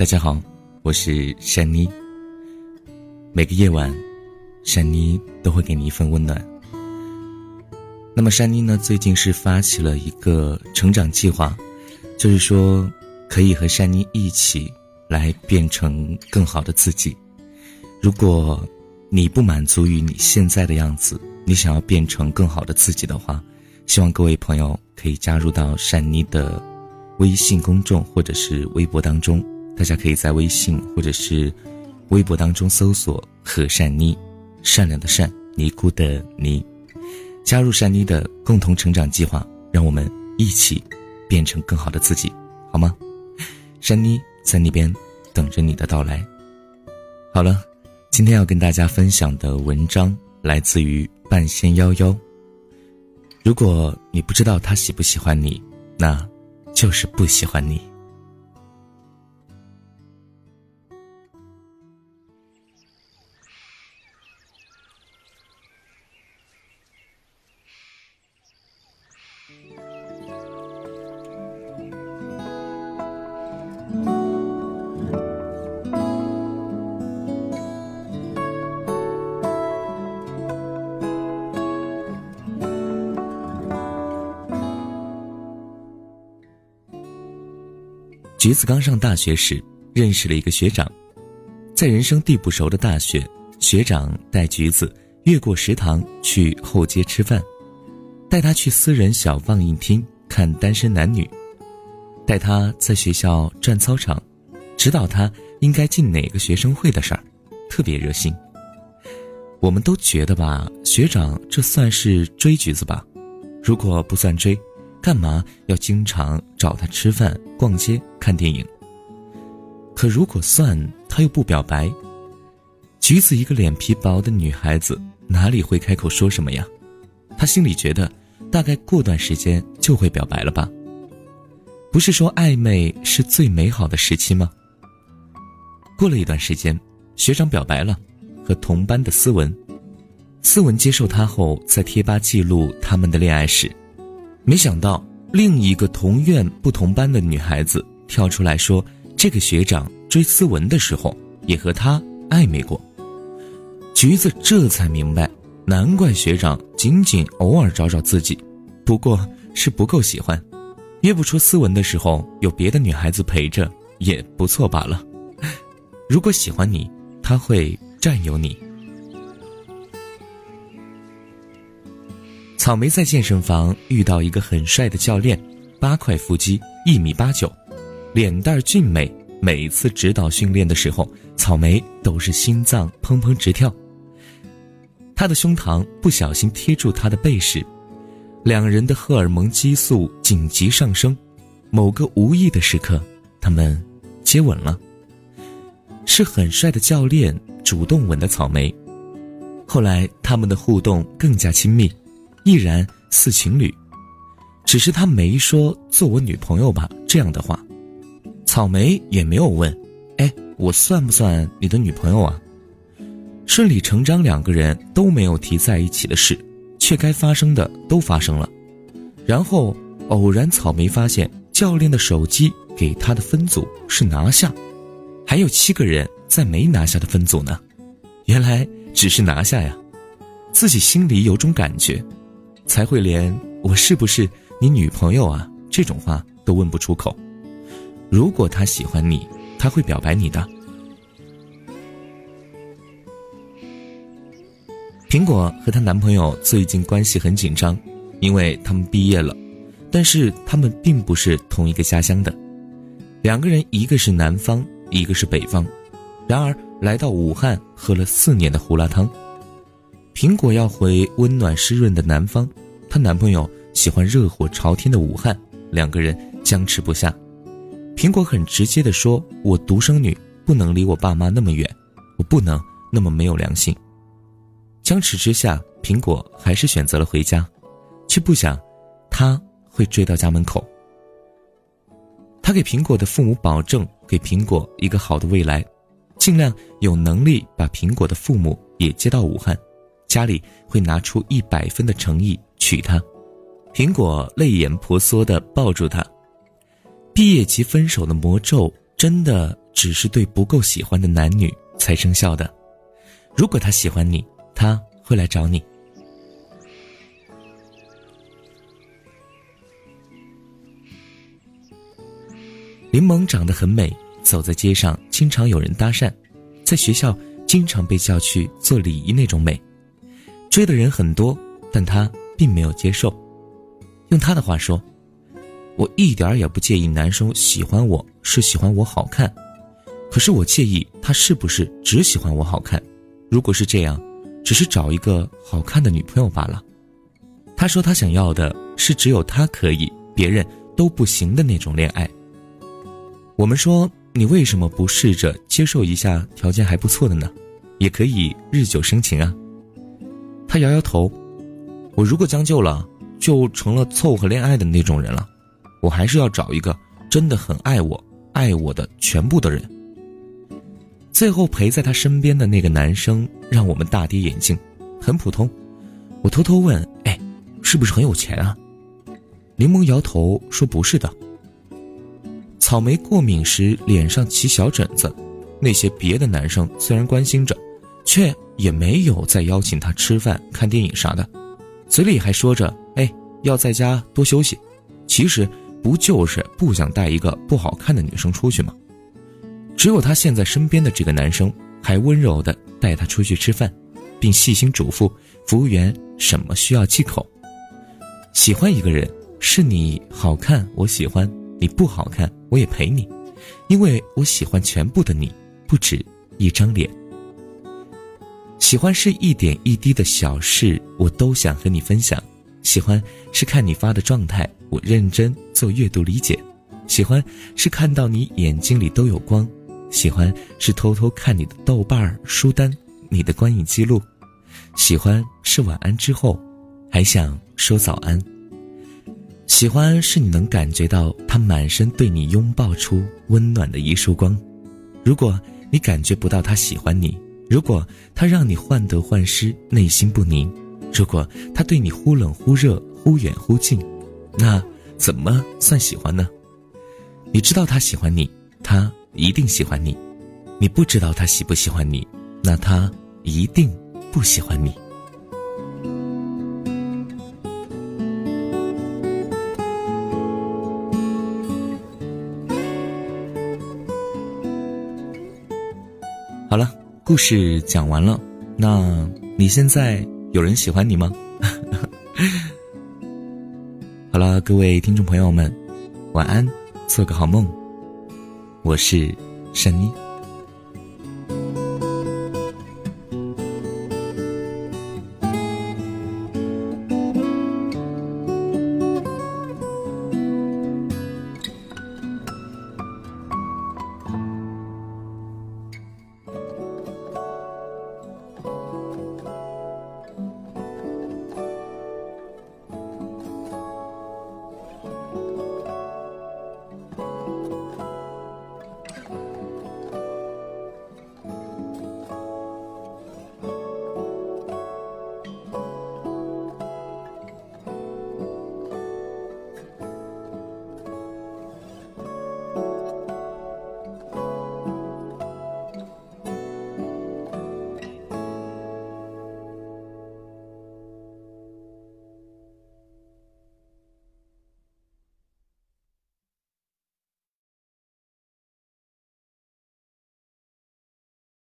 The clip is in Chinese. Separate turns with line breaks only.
大家好，我是珊妮。每个夜晚，珊妮都会给你一份温暖。那么，珊妮呢，最近是发起了一个成长计划，就是说，可以和珊妮一起来变成更好的自己。如果你不满足于你现在的样子，你想要变成更好的自己的话，希望各位朋友可以加入到珊妮的微信公众或者是微博当中。大家可以在微信或者是微博当中搜索“和善妮”，善良的善，尼姑的尼，加入善妮的共同成长计划，让我们一起变成更好的自己，好吗？善妮在那边等着你的到来。好了，今天要跟大家分享的文章来自于半仙夭夭。如果你不知道他喜不喜欢你，那就是不喜欢你。橘子刚上大学时，认识了一个学长，在人生地不熟的大学，学长带橘子。越过食堂去后街吃饭，带他去私人小放映厅看单身男女，带他在学校转操场，指导他应该进哪个学生会的事儿，特别热心。我们都觉得吧，学长这算是追橘子。吧？如果不算追。干嘛要经常找他吃饭、逛街、看电影？可如果算，他又不表白，橘子一个脸皮薄的女孩子，哪里会开口说什么呀？他心里觉得，大概过段时间就会表白了吧？不是说暧昧是最美好的时期吗？过了一段时间，学长表白了，和同班的思文，思文接受他后，在贴吧记录他们的恋爱史。没想到另一个同院不同班的女孩子跳出来说：“这个学长追思文的时候也和他暧昧过。”橘子这才明白，难怪学长仅仅偶尔找找自己，不过是不够喜欢，约不出思文的时候有别的女孩子陪着也不错罢了。如果喜欢你，他会占有你。草莓在健身房遇到一个很帅的教练，八块腹肌，一米八九，脸蛋俊美。每次指导训练的时候，草莓都是心脏砰砰直跳。他的胸膛不小心贴住他的背时，两人的荷尔蒙激素紧急上升。某个无意的时刻，他们接吻了。是很帅的教练主动吻的草莓。后来他们的互动更加亲密。依然似情侣，只是他没说做我女朋友吧这样的话，草莓也没有问，哎，我算不算你的女朋友啊？顺理成章，两个人都没有提在一起的事，却该发生的都发生了。然后偶然，草莓发现教练的手机给他的分组是拿下，还有七个人在没拿下的分组呢。原来只是拿下呀，自己心里有种感觉。才会连我是不是你女朋友啊这种话都问不出口。如果他喜欢你，他会表白你的。苹果和她男朋友最近关系很紧张，因为他们毕业了，但是他们并不是同一个家乡的，两个人一个是南方，一个是北方，然而来到武汉喝了四年的胡辣汤。苹果要回温暖湿润的南方，她男朋友喜欢热火朝天的武汉，两个人僵持不下。苹果很直接地说：“我独生女不能离我爸妈那么远，我不能那么没有良心。”僵持之下，苹果还是选择了回家，却不想他会追到家门口。他给苹果的父母保证，给苹果一个好的未来，尽量有能力把苹果的父母也接到武汉。家里会拿出一百分的诚意娶她，苹果泪眼婆娑地抱住她。毕业即分手的魔咒真的只是对不够喜欢的男女才生效的。如果他喜欢你，他会来找你。柠檬长得很美，走在街上经常有人搭讪，在学校经常被叫去做礼仪那种美，追的人很多，但他并没有接受。用他的话说：“我一点也不介意男生喜欢我是喜欢我好看，可是我介意他是不是只喜欢我好看。如果是这样，只是找一个好看的女朋友罢了。”他说他想要的是只有他可以，别人都不行的那种恋爱。我们说，你为什么不试着接受一下条件还不错的呢？也可以日久生情啊。他摇摇头，我如果将就了，就成了凑合恋爱的那种人了。我还是要找一个真的很爱我、爱我的全部的人。最后陪在他身边的那个男生让我们大跌眼镜，很普通。我偷偷问：“哎，是不是很有钱啊？”柠檬摇头说：“不是的。”草莓过敏时脸上起小疹子，那些别的男生虽然关心着，却也没有再邀请他吃饭、看电影啥的，嘴里还说着：“哎，要在家多休息。”其实不就是不想带一个不好看的女生出去吗？只有他现在身边的这个男生还温柔的带他出去吃饭，并细心嘱咐服务员什么需要忌口。喜欢一个人是你好看，我喜欢。你不好看，我也陪你，因为我喜欢全部的你，不止一张脸。喜欢是一点一滴的小事，我都想和你分享。喜欢是看你发的状态，我认真做阅读理解。喜欢是看到你眼睛里都有光。喜欢是偷偷看你的豆瓣儿书单，你的观影记录。喜欢是晚安之后，还想说早安。喜欢是你能感觉到他满身对你拥抱出温暖的一束光，如果你感觉不到他喜欢你，如果他让你患得患失、内心不宁，如果他对你忽冷忽热、忽远忽近，那怎么算喜欢呢？你知道他喜欢你，他一定喜欢你；你不知道他喜不喜欢你，那他一定不喜欢你。好了，故事讲完了。那你现在有人喜欢你吗？好了，各位听众朋友们，晚安，做个好梦。我是善妮。